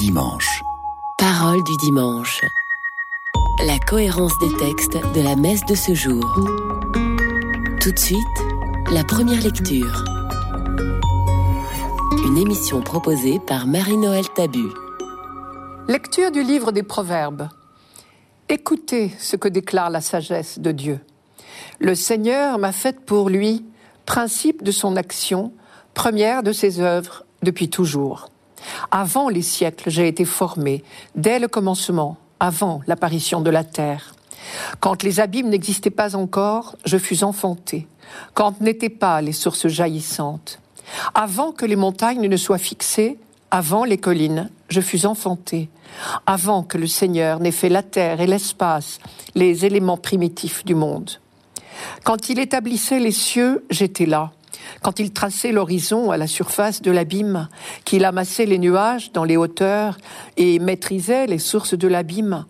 dimanche. Parole du dimanche. La cohérence des textes de la messe de ce jour. Tout de suite, la première lecture. Une émission proposée par Marie-Noël Tabu. Lecture du livre des Proverbes. Écoutez ce que déclare la sagesse de Dieu. Le Seigneur m'a faite pour lui principe de son action, première de ses œuvres depuis toujours. Avant les siècles, j'ai été formé, dès le commencement, avant l'apparition de la terre. Quand les abîmes n'existaient pas encore, je fus enfanté, quand n'étaient pas les sources jaillissantes. Avant que les montagnes ne soient fixées, avant les collines, je fus enfanté, avant que le Seigneur n'ait fait la terre et l'espace, les éléments primitifs du monde. Quand il établissait les cieux, j'étais là quand il traçait l'horizon à la surface de l'abîme, qu'il amassait les nuages dans les hauteurs et maîtrisait les sources de l'abîme,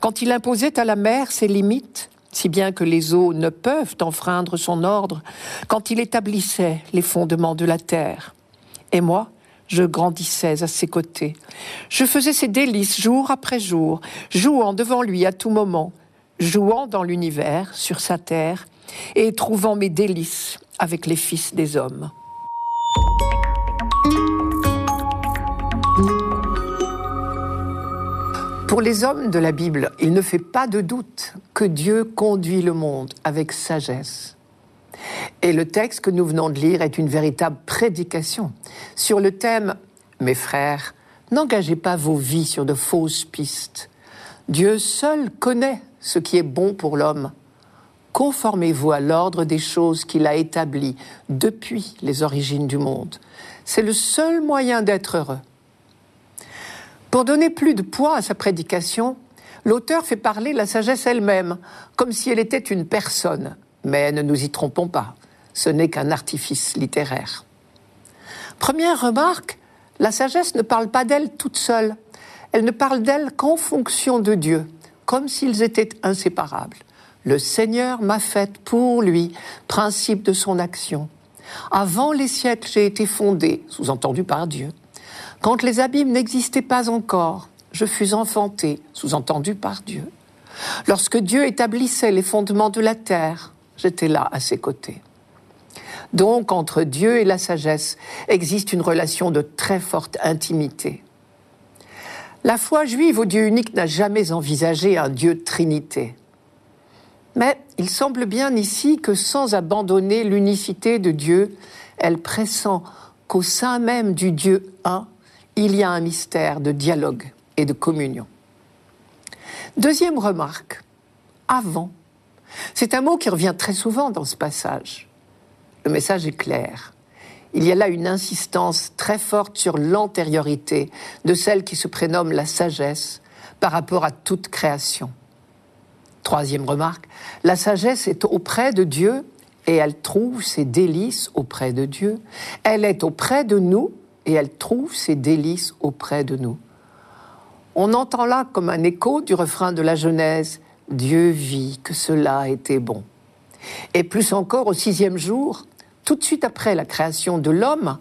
quand il imposait à la mer ses limites, si bien que les eaux ne peuvent enfreindre son ordre, quand il établissait les fondements de la terre. Et moi, je grandissais à ses côtés. Je faisais ses délices jour après jour, jouant devant lui à tout moment, jouant dans l'univers, sur sa terre, et trouvant mes délices avec les fils des hommes. Pour les hommes de la Bible, il ne fait pas de doute que Dieu conduit le monde avec sagesse. Et le texte que nous venons de lire est une véritable prédication sur le thème Mes frères, n'engagez pas vos vies sur de fausses pistes. Dieu seul connaît ce qui est bon pour l'homme Conformez-vous à l'ordre des choses qu'il a établi depuis les origines du monde. C'est le seul moyen d'être heureux. Pour donner plus de poids à sa prédication, l'auteur fait parler la sagesse elle-même, comme si elle était une personne. Mais ne nous y trompons pas, ce n'est qu'un artifice littéraire. Première remarque, la sagesse ne parle pas d'elle toute seule. Elle ne parle d'elle qu'en fonction de Dieu, comme s'ils étaient inséparables. Le Seigneur m'a faite pour lui, principe de son action. Avant les siècles, j'ai été fondée, sous-entendu par Dieu. Quand les abîmes n'existaient pas encore, je fus enfantée, sous-entendu par Dieu. Lorsque Dieu établissait les fondements de la terre, j'étais là à ses côtés. Donc, entre Dieu et la sagesse existe une relation de très forte intimité. La foi juive au Dieu unique n'a jamais envisagé un Dieu Trinité. Mais il semble bien ici que sans abandonner l'unicité de Dieu, elle pressent qu'au sein même du Dieu un, il y a un mystère de dialogue et de communion. Deuxième remarque, avant. C'est un mot qui revient très souvent dans ce passage. Le message est clair. Il y a là une insistance très forte sur l'antériorité de celle qui se prénomme la sagesse par rapport à toute création. Troisième remarque, la sagesse est auprès de Dieu et elle trouve ses délices auprès de Dieu. Elle est auprès de nous et elle trouve ses délices auprès de nous. On entend là comme un écho du refrain de la Genèse, Dieu vit que cela était bon. Et plus encore au sixième jour, tout de suite après la création de l'homme,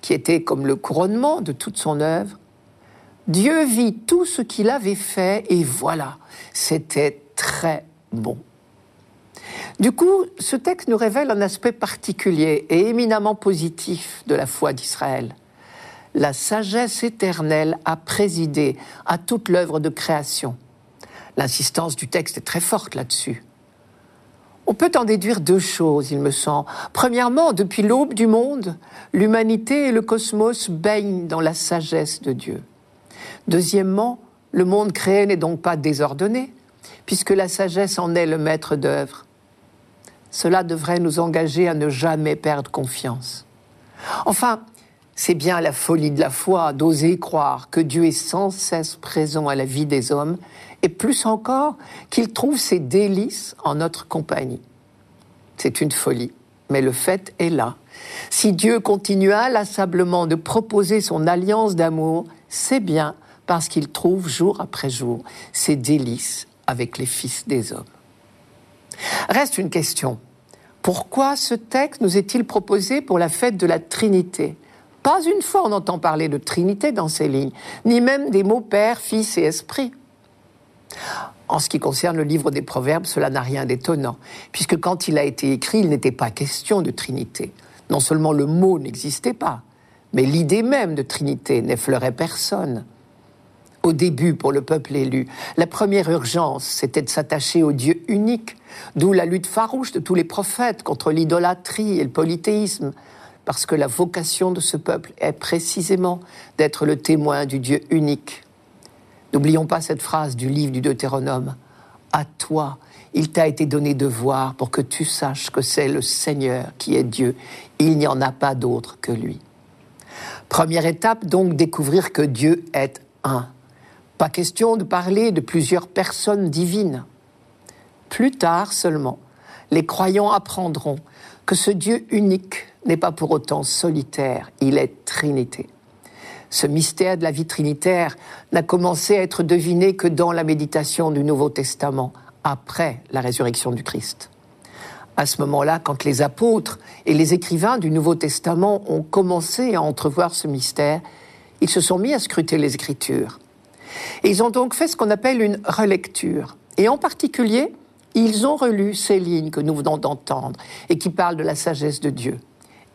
qui était comme le couronnement de toute son œuvre, Dieu vit tout ce qu'il avait fait et voilà, c'était très bon. Du coup, ce texte nous révèle un aspect particulier et éminemment positif de la foi d'Israël. La sagesse éternelle a présidé à toute l'œuvre de création. L'insistance du texte est très forte là-dessus. On peut en déduire deux choses, il me semble. Premièrement, depuis l'aube du monde, l'humanité et le cosmos baignent dans la sagesse de Dieu. Deuxièmement, le monde créé n'est donc pas désordonné, puisque la sagesse en est le maître d'œuvre. Cela devrait nous engager à ne jamais perdre confiance. Enfin, c'est bien la folie de la foi d'oser croire que Dieu est sans cesse présent à la vie des hommes, et plus encore qu'il trouve ses délices en notre compagnie. C'est une folie, mais le fait est là. Si Dieu continue inlassablement de proposer son alliance d'amour, c'est bien parce qu'il trouve jour après jour ses délices avec les fils des hommes. Reste une question. Pourquoi ce texte nous est-il proposé pour la fête de la Trinité? Pas une fois on entend parler de Trinité dans ces lignes, ni même des mots Père, Fils et Esprit. En ce qui concerne le livre des Proverbes, cela n'a rien d'étonnant, puisque quand il a été écrit, il n'était pas question de Trinité. Non seulement le mot n'existait pas, mais l'idée même de Trinité n'effleurait personne. Au début, pour le peuple élu, la première urgence, c'était de s'attacher au Dieu unique, d'où la lutte farouche de tous les prophètes contre l'idolâtrie et le polythéisme, parce que la vocation de ce peuple est précisément d'être le témoin du Dieu unique. N'oublions pas cette phrase du livre du Deutéronome. À toi, il t'a été donné de voir pour que tu saches que c'est le Seigneur qui est Dieu. Il n'y en a pas d'autre que lui. Première étape, donc, découvrir que Dieu est un. Pas question de parler de plusieurs personnes divines. Plus tard seulement, les croyants apprendront que ce Dieu unique n'est pas pour autant solitaire, il est Trinité. Ce mystère de la vie trinitaire n'a commencé à être deviné que dans la méditation du Nouveau Testament, après la résurrection du Christ. À ce moment-là, quand les apôtres et les écrivains du Nouveau Testament ont commencé à entrevoir ce mystère, ils se sont mis à scruter les Écritures. Ils ont donc fait ce qu'on appelle une relecture. Et en particulier, ils ont relu ces lignes que nous venons d'entendre et qui parlent de la sagesse de Dieu.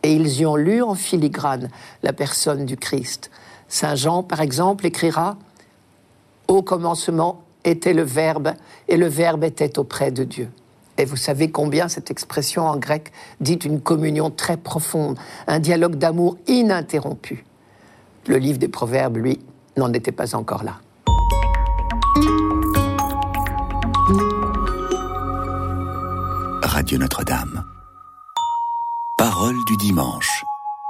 Et ils y ont lu en filigrane la personne du Christ, Saint Jean, par exemple, écrira Au commencement était le Verbe, et le Verbe était auprès de Dieu. Et vous savez combien cette expression en grec dit une communion très profonde, un dialogue d'amour ininterrompu. Le livre des Proverbes, lui, n'en était pas encore là. Radio Notre-Dame. Parole du dimanche.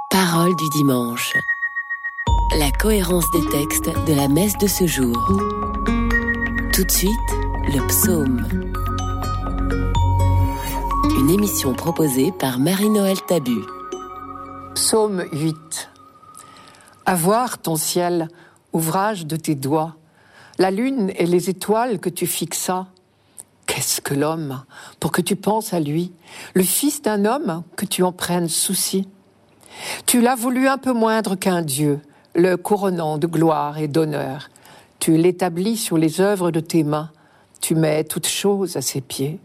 Parole du dimanche. La cohérence des textes de la messe de ce jour. Tout de suite, le psaume. Une émission proposée par Marie-Noël Tabu. Psaume 8. Avoir ton ciel, ouvrage de tes doigts, la lune et les étoiles que tu fixas. Qu'est-ce que l'homme pour que tu penses à lui, le fils d'un homme que tu en prennes souci? Tu l'as voulu un peu moindre qu'un Dieu, le couronnant de gloire et d'honneur. Tu l'établis sur les œuvres de tes mains. Tu mets toutes choses à ses pieds.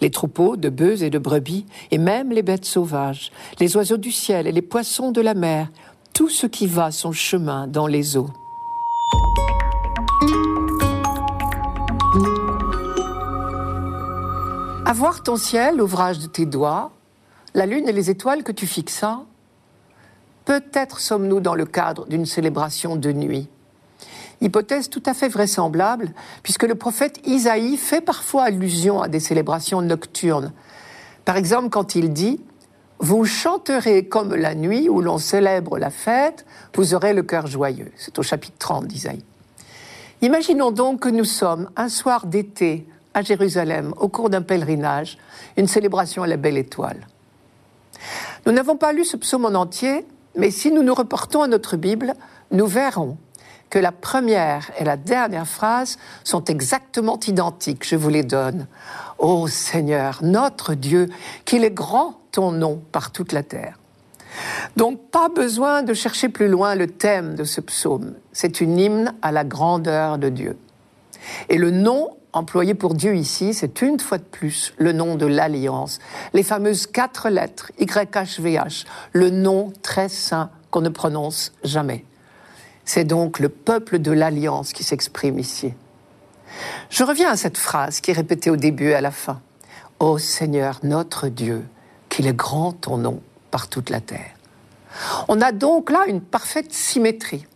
Les troupeaux de bœufs et de brebis, et même les bêtes sauvages, les oiseaux du ciel et les poissons de la mer, tout ce qui va son chemin dans les eaux. Avoir ton ciel, ouvrage de tes doigts, la lune et les étoiles que tu fixas, Peut-être sommes-nous dans le cadre d'une célébration de nuit. Hypothèse tout à fait vraisemblable, puisque le prophète Isaïe fait parfois allusion à des célébrations nocturnes. Par exemple, quand il dit Vous chanterez comme la nuit où l'on célèbre la fête, vous aurez le cœur joyeux. C'est au chapitre 30 d'Isaïe. Imaginons donc que nous sommes un soir d'été à Jérusalem, au cours d'un pèlerinage, une célébration à la belle étoile. Nous n'avons pas lu ce psaume en entier, mais si nous nous reportons à notre Bible, nous verrons que la première et la dernière phrase sont exactement identiques. Je vous les donne. Ô Seigneur, notre Dieu, qu'il est grand ton nom par toute la terre. Donc pas besoin de chercher plus loin le thème de ce psaume. C'est une hymne à la grandeur de Dieu. Et le nom employé pour Dieu ici, c'est une fois de plus le nom de l'alliance. Les fameuses quatre lettres, YHVH, le nom très saint qu'on ne prononce jamais. C'est donc le peuple de l'alliance qui s'exprime ici. Je reviens à cette phrase qui est répétée au début et à la fin. Ô Seigneur notre Dieu, qu'il est grand ton nom par toute la terre. On a donc là une parfaite symétrie.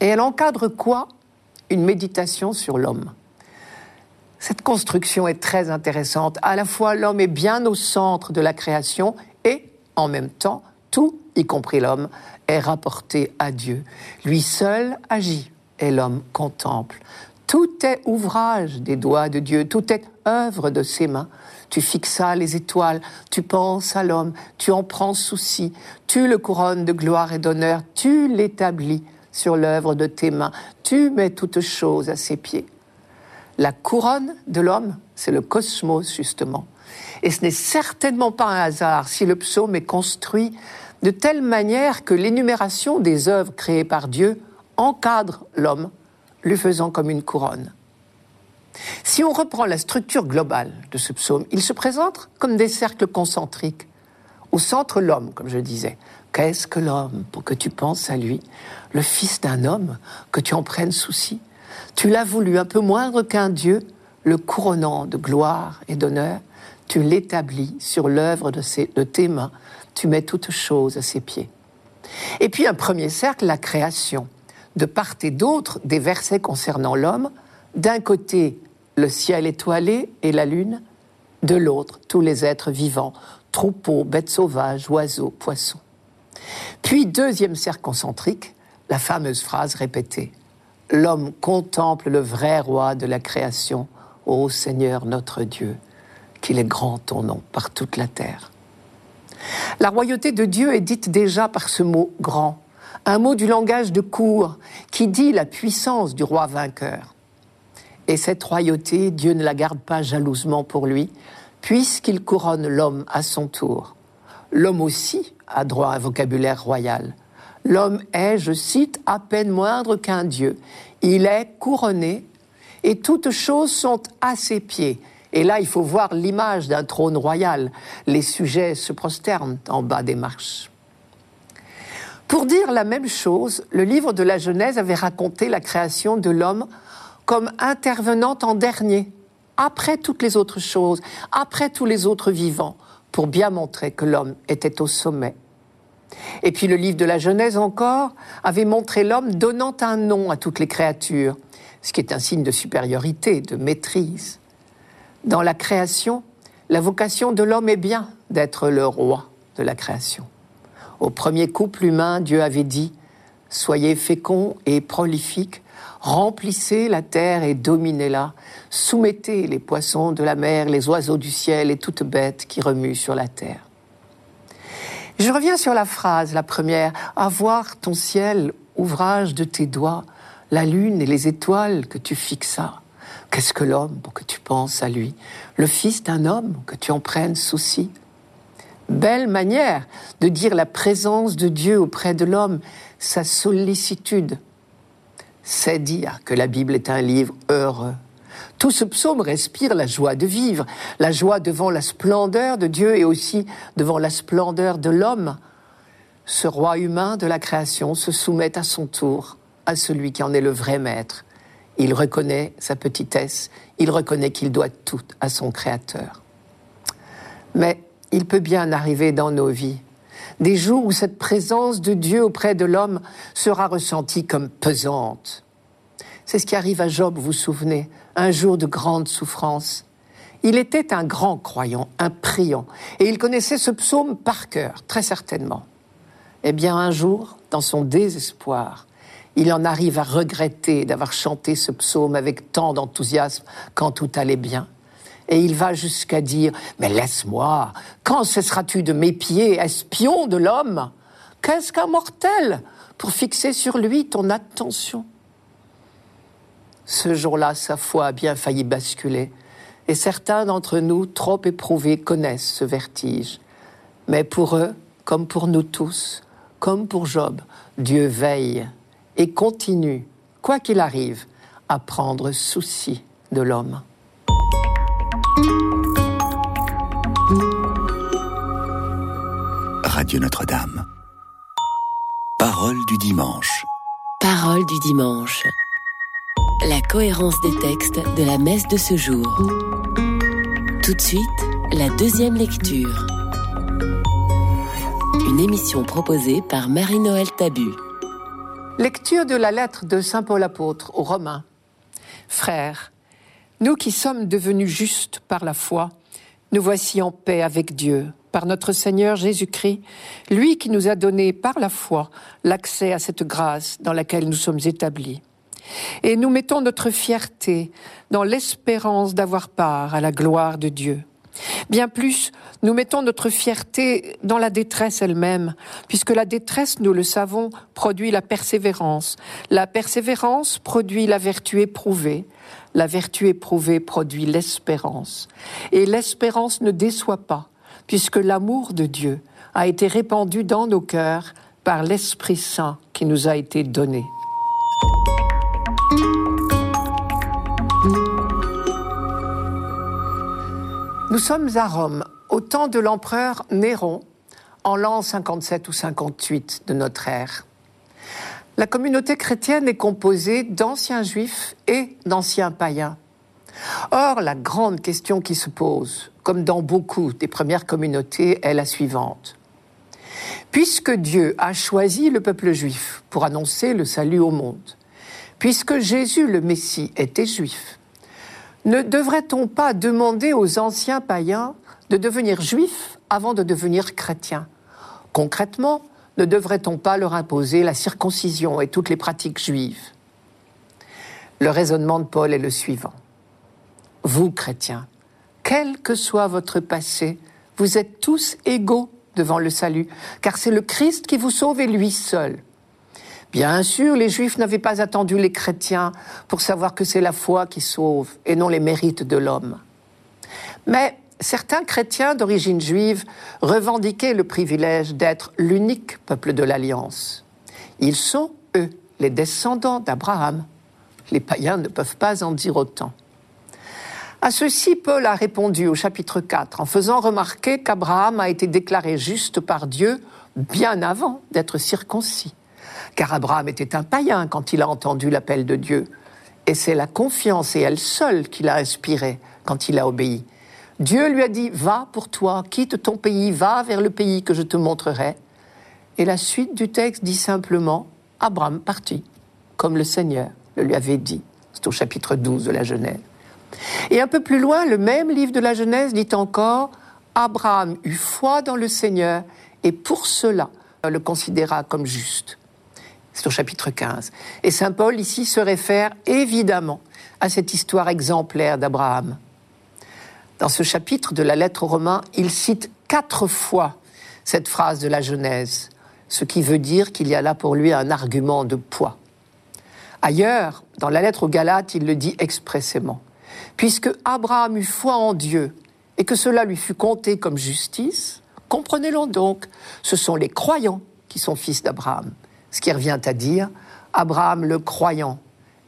Et elle encadre quoi? Une méditation sur l'homme. Cette construction est très intéressante. À la fois, l'homme est bien au centre de la création et, en même temps, tout, y compris l'homme, est rapporté à Dieu. Lui seul agit et l'homme contemple. Tout est ouvrage des doigts de Dieu, tout est œuvre de ses mains. Tu fixas les étoiles, tu penses à l'homme, tu en prends souci, tu le couronnes de gloire et d'honneur, tu l'établis sur l'œuvre de tes mains, tu mets toutes choses à ses pieds. La couronne de l'homme, c'est le cosmos, justement. Et ce n'est certainement pas un hasard si le psaume est construit de telle manière que l'énumération des œuvres créées par Dieu encadre l'homme, lui faisant comme une couronne. Si on reprend la structure globale de ce psaume, il se présente comme des cercles concentriques. Au centre, l'homme, comme je disais. Qu'est-ce que l'homme pour que tu penses à lui Le fils d'un homme, que tu en prennes souci? Tu l'as voulu un peu moindre qu'un Dieu, le couronnant de gloire et d'honneur. Tu l'établis sur l'œuvre de, tes mains. Tu mets toutes choses à ses pieds. Et puis un premier cercle, la création. De part et d'autre, des versets concernant l'homme. D'un côté, le ciel étoilé et la lune, de l'autre, tous les êtres vivants, troupeaux, bêtes sauvages, oiseaux, poissons. Puis, deuxième cercle concentrique, la fameuse phrase répétée L'homme contemple le vrai roi de la création, ô Seigneur notre Dieu, qu'il est grand ton nom par toute la terre. La royauté de Dieu est dite déjà par ce mot grand, un mot du langage de cour qui dit la puissance du roi vainqueur. Et cette royauté, Dieu ne la garde pas jalousement pour lui, puisqu'il couronne l'homme à son tour. L'homme aussi a droit à un vocabulaire royal. L'homme est, je cite, à peine moindre qu'un Dieu. Il est couronné et toutes choses sont à ses pieds. Et là, il faut voir l'image d'un trône royal. Les sujets se prosternent en bas des marches. Pour dire la même chose, le livre de la Genèse avait raconté la création de l'homme comme intervenant en dernier, après toutes les autres choses, après tous les autres vivants, pour bien montrer que l'homme était au sommet. Et puis le livre de la Genèse encore avait montré l'homme donnant un nom à toutes les créatures, ce qui est un signe de supériorité, de maîtrise. Dans la création, la vocation de l'homme est bien d'être le roi de la création. Au premier couple humain, Dieu avait dit Soyez féconds et prolifiques, Remplissez la terre et dominez-la. Soumettez les poissons de la mer, les oiseaux du ciel et toutes bêtes qui remuent sur la terre. Je reviens sur la phrase, la première. Avoir ton ciel, ouvrage de tes doigts, la lune et les étoiles que tu fixas. Qu'est-ce que l'homme pour que tu penses à lui? Le fils d'un homme que tu en prennes souci Belle manière de dire la présence de Dieu auprès de l'homme, sa sollicitude, c'est dire que la Bible est un livre heureux. Tout ce psaume respire la joie de vivre, la joie devant la splendeur de Dieu et aussi devant la splendeur de l'homme. Ce roi humain de la création se soumet à son tour à celui qui en est le vrai maître. Il reconnaît sa petitesse, il reconnaît qu'il doit tout à son Créateur. Mais il peut bien arriver dans nos vies des jours où cette présence de Dieu auprès de l'homme sera ressentie comme pesante. C'est ce qui arrive à Job, vous vous souvenez, un jour de grande souffrance. Il était un grand croyant, un priant, et il connaissait ce psaume par cœur, très certainement. Eh bien, un jour, dans son désespoir, il en arrive à regretter d'avoir chanté ce psaume avec tant d'enthousiasme quand tout allait bien. Et il va jusqu'à dire Mais laisse-moi, quand cesseras-tu de m'épier, espion de l'homme? Qu'est-ce qu'un mortel pour fixer sur lui ton attention? Ce jour-là, sa foi a bien failli basculer. Et certains d'entre nous, trop éprouvés, connaissent ce vertige. Mais pour eux, comme pour nous tous, comme pour Job, Dieu veille et continue, quoi qu'il arrive, à prendre souci de l'homme. Radio Notre-Dame. Parole du dimanche. Parole du dimanche. La cohérence des textes de la messe de ce jour. Tout de suite, la deuxième lecture. Une émission proposée par Marie-Noël Tabu. Lecture de la lettre de Saint Paul apôtre aux Romains. Frères, nous qui sommes devenus justes par la foi, nous voici en paix avec Dieu par notre Seigneur Jésus-Christ, lui qui nous a donné par la foi l'accès à cette grâce dans laquelle nous sommes établis. Et nous mettons notre fierté dans l'espérance d'avoir part à la gloire de Dieu. Bien plus, nous mettons notre fierté dans la détresse elle-même, puisque la détresse, nous le savons, produit la persévérance. La persévérance produit la vertu éprouvée. La vertu éprouvée produit l'espérance. Et l'espérance ne déçoit pas, puisque l'amour de Dieu a été répandu dans nos cœurs par l'Esprit Saint qui nous a été donné. Nous sommes à Rome, au temps de l'empereur Néron, en l'an 57 ou 58 de notre ère. La communauté chrétienne est composée d'anciens juifs et d'anciens païens. Or, la grande question qui se pose, comme dans beaucoup des premières communautés, est la suivante. Puisque Dieu a choisi le peuple juif pour annoncer le salut au monde, puisque Jésus le Messie était juif, ne devrait-on pas demander aux anciens païens de devenir juifs avant de devenir chrétiens? Concrètement, ne devrait-on pas leur imposer la circoncision et toutes les pratiques juives? Le raisonnement de Paul est le suivant. Vous, chrétiens, quel que soit votre passé, vous êtes tous égaux devant le salut, car c'est le Christ qui vous sauve et lui seul. Bien sûr, les Juifs n'avaient pas attendu les chrétiens pour savoir que c'est la foi qui sauve et non les mérites de l'homme. Mais certains chrétiens d'origine juive revendiquaient le privilège d'être l'unique peuple de l'Alliance. Ils sont, eux, les descendants d'Abraham. Les païens ne peuvent pas en dire autant. À ceci, Paul a répondu au chapitre 4 en faisant remarquer qu'Abraham a été déclaré juste par Dieu bien avant d'être circoncis. Car Abraham était un païen quand il a entendu l'appel de Dieu. Et c'est la confiance et elle seule qu'il a inspirée quand il a obéi. Dieu lui a dit, va pour toi, quitte ton pays, va vers le pays que je te montrerai. Et la suite du texte dit simplement, Abraham partit, comme le Seigneur le lui avait dit. C'est au chapitre 12 de la Genèse. Et un peu plus loin, le même livre de la Genèse dit encore, Abraham eut foi dans le Seigneur et pour cela le considéra comme juste. C'est au chapitre 15. Et Saint Paul ici se réfère évidemment à cette histoire exemplaire d'Abraham. Dans ce chapitre de la lettre aux Romains, il cite quatre fois cette phrase de la Genèse, ce qui veut dire qu'il y a là pour lui un argument de poids. Ailleurs, dans la lettre aux Galates, il le dit expressément. Puisque Abraham eut foi en Dieu et que cela lui fut compté comme justice, comprenez-le donc, ce sont les croyants qui sont fils d'Abraham. Ce qui revient à dire, Abraham le croyant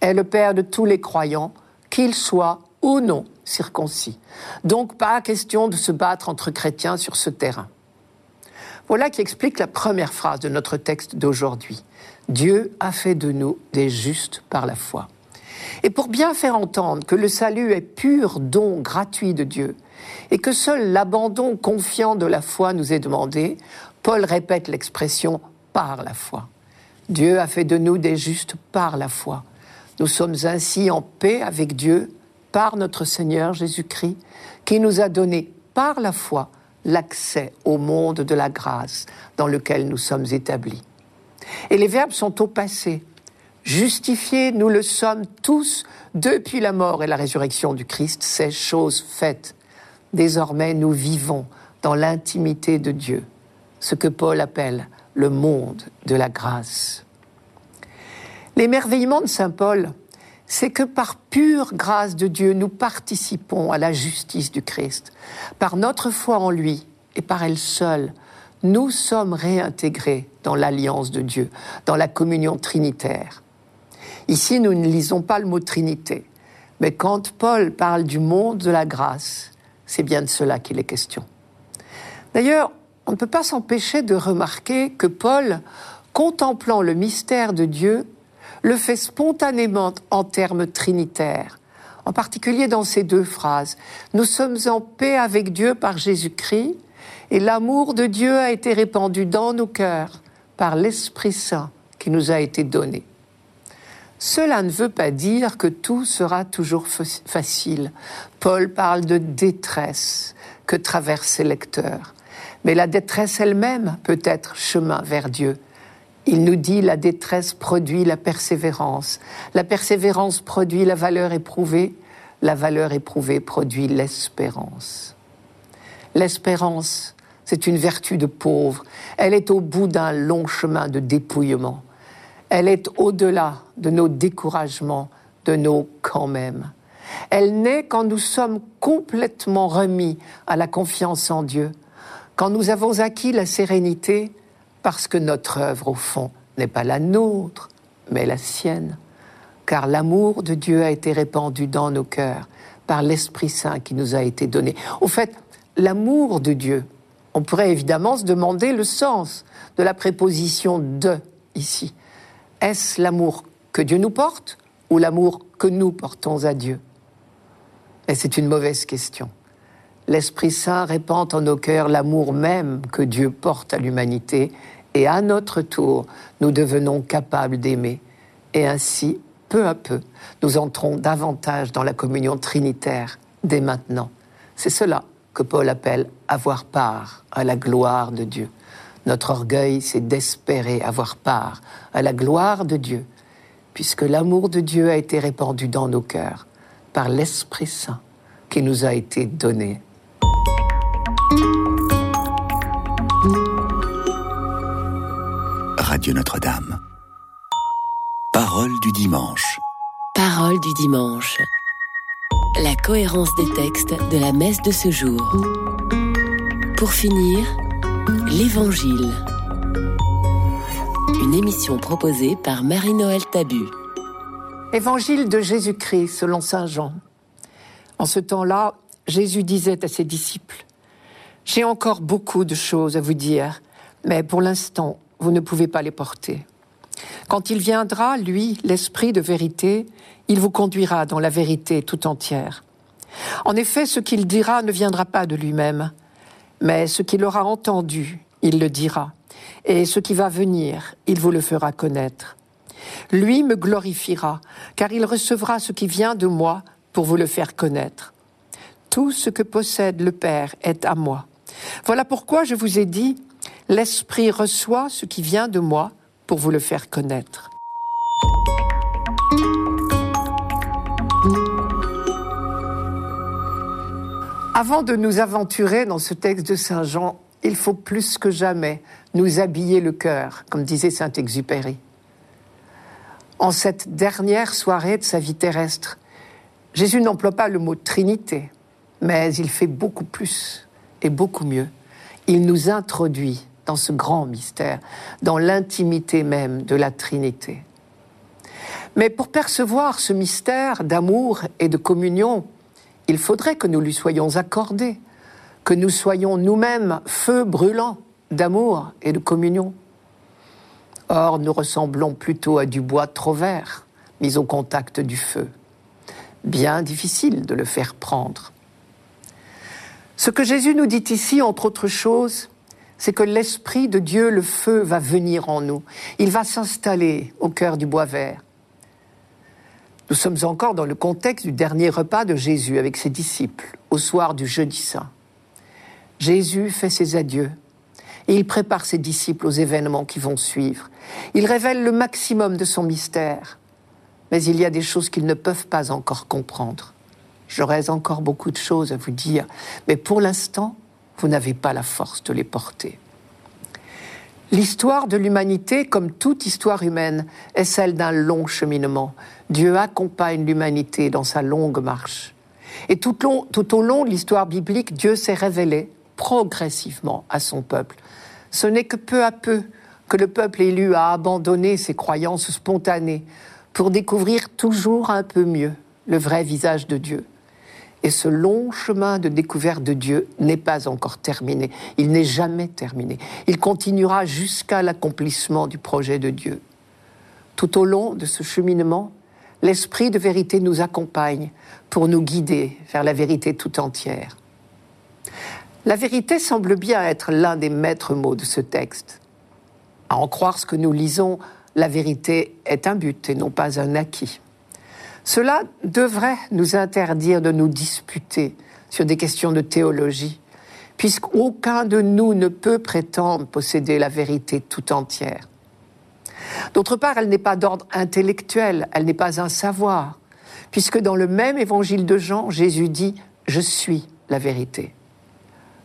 est le père de tous les croyants, qu'ils soient ou non circoncis. Donc pas question de se battre entre chrétiens sur ce terrain. Voilà qui explique la première phrase de notre texte d'aujourd'hui. Dieu a fait de nous des justes par la foi. Et pour bien faire entendre que le salut est pur don gratuit de Dieu et que seul l'abandon confiant de la foi nous est demandé, Paul répète l'expression par la foi. Dieu a fait de nous des justes par la foi. Nous sommes ainsi en paix avec Dieu par notre Seigneur Jésus-Christ, qui nous a donné par la foi l'accès au monde de la grâce dans lequel nous sommes établis. Et les verbes sont au passé. Justifiés, nous le sommes tous depuis la mort et la résurrection du Christ, ces choses faites. Désormais, nous vivons dans l'intimité de Dieu, ce que Paul appelle le monde de la grâce. L'émerveillement de Saint Paul, c'est que par pure grâce de Dieu, nous participons à la justice du Christ. Par notre foi en lui et par elle seule, nous sommes réintégrés dans l'alliance de Dieu, dans la communion trinitaire. Ici, nous ne lisons pas le mot Trinité, mais quand Paul parle du monde de la grâce, c'est bien de cela qu'il est question. D'ailleurs, on ne peut pas s'empêcher de remarquer que Paul, contemplant le mystère de Dieu, le fait spontanément en termes trinitaires, en particulier dans ces deux phrases. Nous sommes en paix avec Dieu par Jésus-Christ et l'amour de Dieu a été répandu dans nos cœurs par l'Esprit Saint qui nous a été donné. Cela ne veut pas dire que tout sera toujours facile. Paul parle de détresse que traversent ses lecteurs. Mais la détresse elle-même peut être chemin vers Dieu. Il nous dit la détresse produit la persévérance. La persévérance produit la valeur éprouvée. La valeur éprouvée produit l'espérance. L'espérance, c'est une vertu de pauvre. Elle est au bout d'un long chemin de dépouillement. Elle est au-delà de nos découragements, de nos quand même. Elle naît quand nous sommes complètement remis à la confiance en Dieu, quand nous avons acquis la sérénité, parce que notre œuvre, au fond, n'est pas la nôtre, mais la sienne, car l'amour de Dieu a été répandu dans nos cœurs par l'Esprit Saint qui nous a été donné. Au fait, l'amour de Dieu, on pourrait évidemment se demander le sens de la préposition de ici. Est-ce l'amour que Dieu nous porte ou l'amour que nous portons à Dieu? Et c'est une mauvaise question l'Esprit Saint répand en nos cœurs l'amour même que Dieu porte à l'humanité, et à notre tour, nous devenons capables d'aimer. Et ainsi, peu à peu, nous entrons davantage dans la communion trinitaire dès maintenant. C'est cela que Paul appelle avoir part à la gloire de Dieu. Notre orgueil, c'est d'espérer avoir part à la gloire de Dieu, puisque l'amour de Dieu a été répandu dans nos cœurs par l'Esprit Saint qui nous a été donné Radio Notre-Dame. Parole du dimanche. Parole du dimanche. La cohérence des textes de la messe de ce jour. Pour finir, l'Évangile. Une émission proposée par Marie-Noël Tabu. Évangile de Jésus-Christ selon Saint Jean. En ce temps-là, Jésus disait à ses disciples, J'ai encore beaucoup de choses à vous dire, mais pour l'instant, vous ne pouvez pas les porter. Quand il viendra, lui, l'Esprit de vérité, il vous conduira dans la vérité tout entière. En effet, ce qu'il dira ne viendra pas de lui-même, mais ce qu'il aura entendu, il le dira, et ce qui va venir, il vous le fera connaître. Lui me glorifiera, car il recevra ce qui vient de moi pour vous le faire connaître. Tout ce que possède le Père est à moi. Voilà pourquoi je vous ai dit, l'Esprit reçoit ce qui vient de moi pour vous le faire connaître. Avant de nous aventurer dans ce texte de Saint Jean, il faut plus que jamais nous habiller le cœur, comme disait Saint Exupéry. En cette dernière soirée de sa vie terrestre, Jésus n'emploie pas le mot Trinité, mais il fait beaucoup plus et beaucoup mieux. Il nous introduit dans ce grand mystère, dans l'intimité même de la Trinité. Mais pour percevoir ce mystère d'amour et de communion, il faudrait que nous lui soyons accordés, que nous soyons nous-mêmes feu brûlant d'amour et de communion. Or, nous ressemblons plutôt à du bois trop vert, mis au contact du feu. Bien difficile de le faire prendre. Ce que Jésus nous dit ici, entre autres choses, c'est que l'Esprit de Dieu, le feu, va venir en nous. Il va s'installer au cœur du bois vert. Nous sommes encore dans le contexte du dernier repas de Jésus avec ses disciples, au soir du jeudi saint. Jésus fait ses adieux et il prépare ses disciples aux événements qui vont suivre. Il révèle le maximum de son mystère, mais il y a des choses qu'ils ne peuvent pas encore comprendre. J'aurais encore beaucoup de choses à vous dire, mais pour l'instant, vous n'avez pas la force de les porter. L'histoire de l'humanité, comme toute histoire humaine, est celle d'un long cheminement. Dieu accompagne l'humanité dans sa longue marche. Et tout, au long de l'histoire biblique, Dieu s'est révélé progressivement à son peuple. Ce n'est que peu à peu que le peuple élu a abandonné ses croyances spontanées pour découvrir toujours un peu mieux le vrai visage de Dieu. Et ce long chemin de découverte de Dieu n'est pas encore terminé. Il n'est jamais terminé. Il continuera jusqu'à l'accomplissement du projet de Dieu. Tout au long de ce cheminement, l'Esprit de vérité nous accompagne pour nous guider vers la vérité tout entière. La vérité semble bien être l'un des maîtres mots de ce texte. À en croire ce que nous lisons, la vérité est un but et non pas un acquis. Cela devrait nous interdire de nous disputer sur des questions de théologie, puisqu'aucun de nous ne peut prétendre posséder la vérité tout entière. D'autre part, elle n'est pas d'ordre intellectuel, elle n'est pas un savoir, puisque dans le même évangile de Jean, Jésus dit ⁇ Je suis la vérité ⁇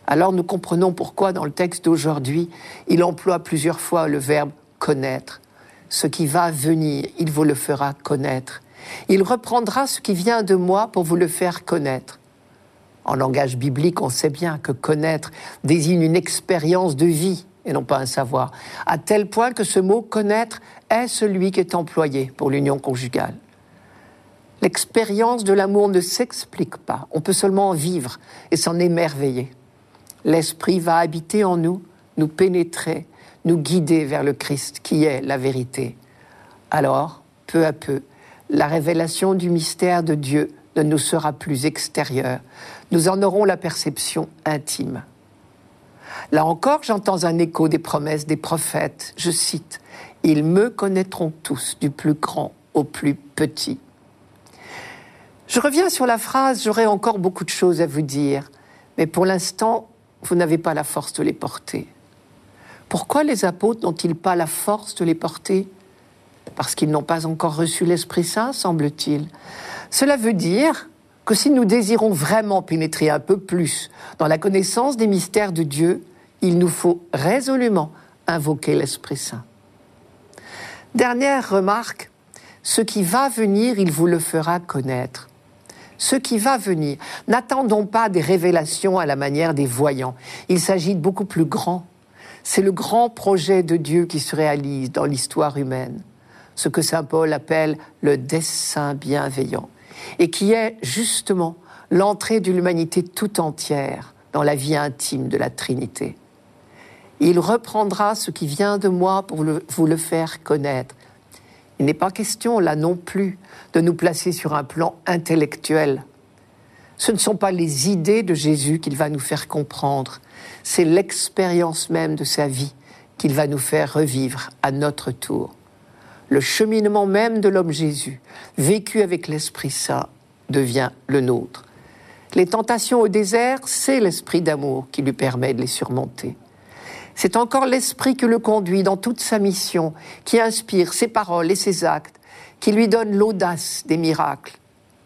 Alors nous comprenons pourquoi dans le texte d'aujourd'hui, il emploie plusieurs fois le verbe connaître. Ce qui va venir, il vous le fera connaître. Il reprendra ce qui vient de moi pour vous le faire connaître. En langage biblique, on sait bien que connaître désigne une expérience de vie et non pas un savoir, à tel point que ce mot connaître est celui qui est employé pour l'union conjugale. L'expérience de l'amour ne s'explique pas, on peut seulement en vivre et s'en émerveiller. L'Esprit va habiter en nous, nous pénétrer, nous guider vers le Christ qui est la vérité. Alors, peu à peu, la révélation du mystère de Dieu ne nous sera plus extérieure, nous en aurons la perception intime. Là encore, j'entends un écho des promesses des prophètes. Je cite, Ils me connaîtront tous, du plus grand au plus petit. Je reviens sur la phrase, j'aurai encore beaucoup de choses à vous dire, mais pour l'instant, vous n'avez pas la force de les porter. Pourquoi les apôtres n'ont-ils pas la force de les porter? Parce qu'ils n'ont pas encore reçu l'Esprit Saint, semble-t-il. Cela veut dire que si nous désirons vraiment pénétrer un peu plus dans la connaissance des mystères de Dieu, il nous faut résolument invoquer l'Esprit Saint. Dernière remarque, ce qui va venir, il vous le fera connaître. Ce qui va venir, n'attendons pas des révélations à la manière des voyants. Il s'agit de beaucoup plus grand. C'est le grand projet de Dieu qui se réalise dans l'histoire humaine, ce que Saint Paul appelle le dessein bienveillant et qui est justement l'entrée de l'humanité tout entière dans la vie intime de la Trinité. Il reprendra ce qui vient de moi pour vous le faire connaître. Il n'est pas question, là non plus, de nous placer sur un plan intellectuel. Ce ne sont pas les idées de Jésus qu'il va nous faire comprendre, c'est l'expérience même de sa vie qu'il va nous faire revivre à notre tour le cheminement même de l'homme Jésus, vécu avec l'Esprit Saint, devient le nôtre. Les tentations au désert, c'est l'esprit d'amour qui lui permet de les surmonter. C'est encore l'esprit qui le conduit dans toute sa mission, qui inspire ses paroles et ses actes, qui lui donne l'audace des miracles,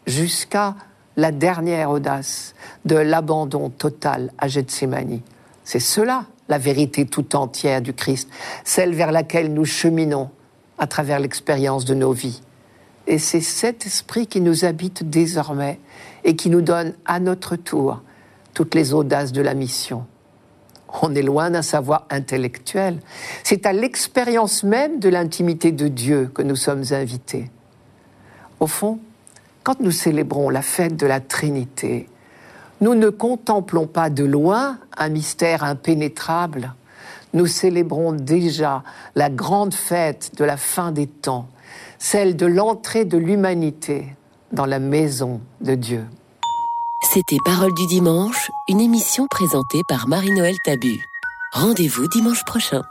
jusqu'à la dernière audace de l'abandon total à Gethsemane. C'est cela la vérité tout entière du Christ, celle vers laquelle nous cheminons à travers l'expérience de nos vies. Et c'est cet esprit qui nous habite désormais et qui nous donne à notre tour toutes les audaces de la mission. On est loin d'un savoir intellectuel. C'est à l'expérience même de l'intimité de Dieu que nous sommes invités. Au fond, quand nous célébrons la fête de la Trinité, nous ne contemplons pas de loin un mystère impénétrable, nous célébrons déjà la grande fête de la fin des temps, celle de l'entrée de l'humanité dans la maison de Dieu. C'était Parole du dimanche, une émission présentée par Marie-Noël Tabu. Rendez-vous dimanche prochain.